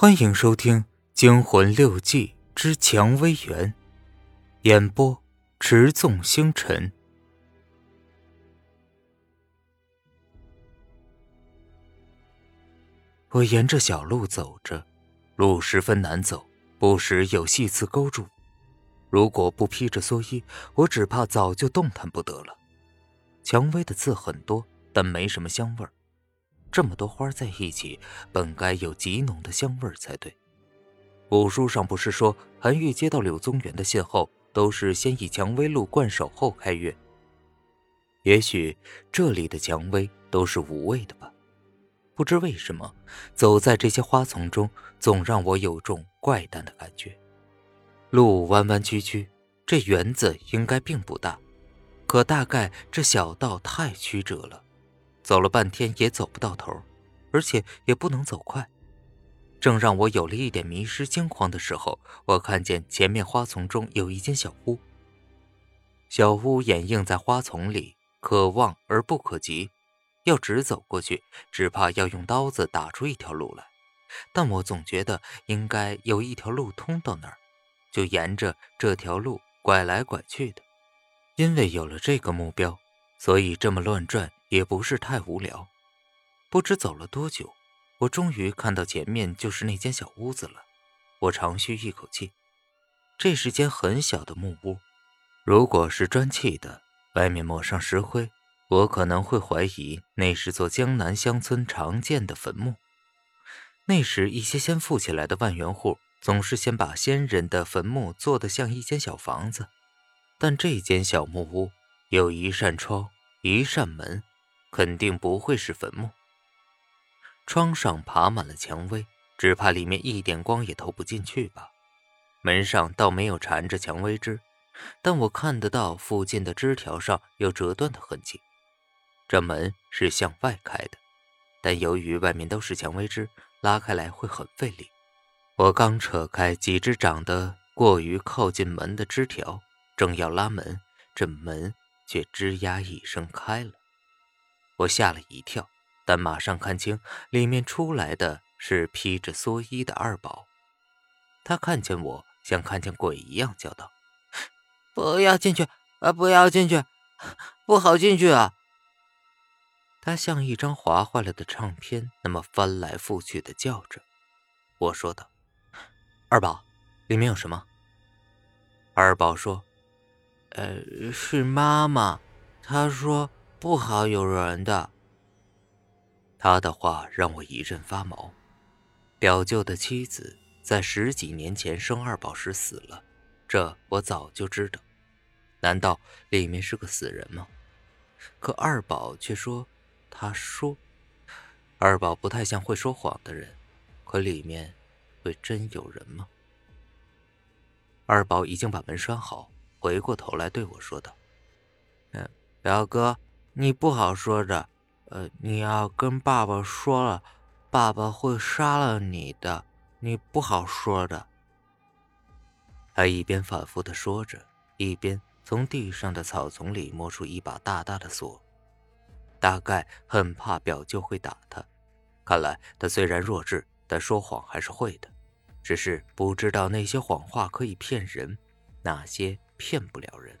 欢迎收听《惊魂六记之蔷薇园》，演播：持纵星辰。我沿着小路走着，路十分难走，不时有细刺勾住。如果不披着蓑衣，我只怕早就动弹不得了。蔷薇的刺很多，但没什么香味儿。这么多花在一起，本该有极浓的香味才对。古书上不是说，韩愈接到柳宗元的信后，都是先以蔷薇露灌手后开月。也许这里的蔷薇都是无味的吧？不知为什么，走在这些花丛中，总让我有种怪诞的感觉。路弯弯曲曲，这园子应该并不大，可大概这小道太曲折了。走了半天也走不到头，而且也不能走快。正让我有了一点迷失惊慌的时候，我看见前面花丛中有一间小屋。小屋掩映在花丛里，可望而不可及。要直走过去，只怕要用刀子打出一条路来。但我总觉得应该有一条路通到那儿，就沿着这条路拐来拐去的。因为有了这个目标，所以这么乱转。也不是太无聊，不知走了多久，我终于看到前面就是那间小屋子了。我长吁一口气，这是间很小的木屋，如果是砖砌的，外面抹上石灰，我可能会怀疑那是座江南乡村常见的坟墓。那时一些先富起来的万元户，总是先把先人的坟墓做得像一间小房子，但这间小木屋有一扇窗，一扇门。肯定不会是坟墓。窗上爬满了蔷薇，只怕里面一点光也透不进去吧。门上倒没有缠着蔷薇枝，但我看得到附近的枝条上有折断的痕迹。这门是向外开的，但由于外面都是蔷薇枝，拉开来会很费力。我刚扯开几只长得过于靠近门的枝条，正要拉门，这门却吱呀一声开了。我吓了一跳，但马上看清，里面出来的是披着蓑衣的二宝。他看见我，像看见鬼一样叫道：“不要进去啊！不要进去，不好进去啊！”他像一张划坏了的唱片，那么翻来覆去的叫着。我说道：“二宝，里面有什么？”二宝说：“呃，是妈妈，她说。”不好有人的。他的话让我一阵发毛。表舅的妻子在十几年前生二宝时死了，这我早就知道。难道里面是个死人吗？可二宝却说，他说，二宝不太像会说谎的人。可里面会真有人吗？二宝已经把门拴好，回过头来对我说道：“嗯，表哥。”你不好说的，呃，你要跟爸爸说了，爸爸会杀了你的，你不好说的。他一边反复的说着，一边从地上的草丛里摸出一把大大的锁，大概很怕表舅会打他。看来他虽然弱智，但说谎还是会的，只是不知道那些谎话可以骗人，哪些骗不了人。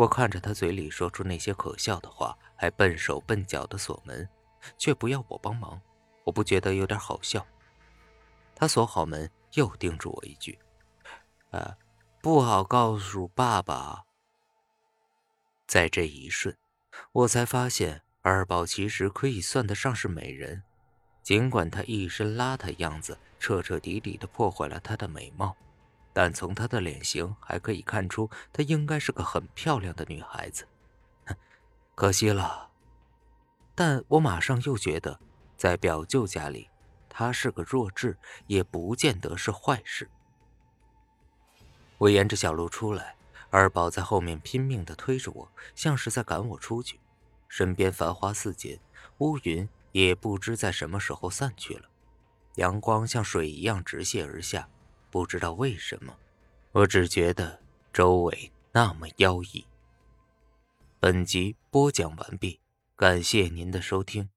我看着他嘴里说出那些可笑的话，还笨手笨脚的锁门，却不要我帮忙，我不觉得有点好笑。他锁好门，又叮嘱我一句：“呃，不好告诉爸爸。”在这一瞬，我才发现二宝其实可以算得上是美人，尽管她一身邋遢样子，彻彻底底的破坏了她的美貌。但从她的脸型还可以看出，她应该是个很漂亮的女孩子。可惜了，但我马上又觉得，在表舅家里，她是个弱智，也不见得是坏事。我沿着小路出来，二宝在后面拼命的推着我，像是在赶我出去。身边繁花似锦，乌云也不知在什么时候散去了，阳光像水一样直泻而下。不知道为什么，我只觉得周围那么妖异。本集播讲完毕，感谢您的收听。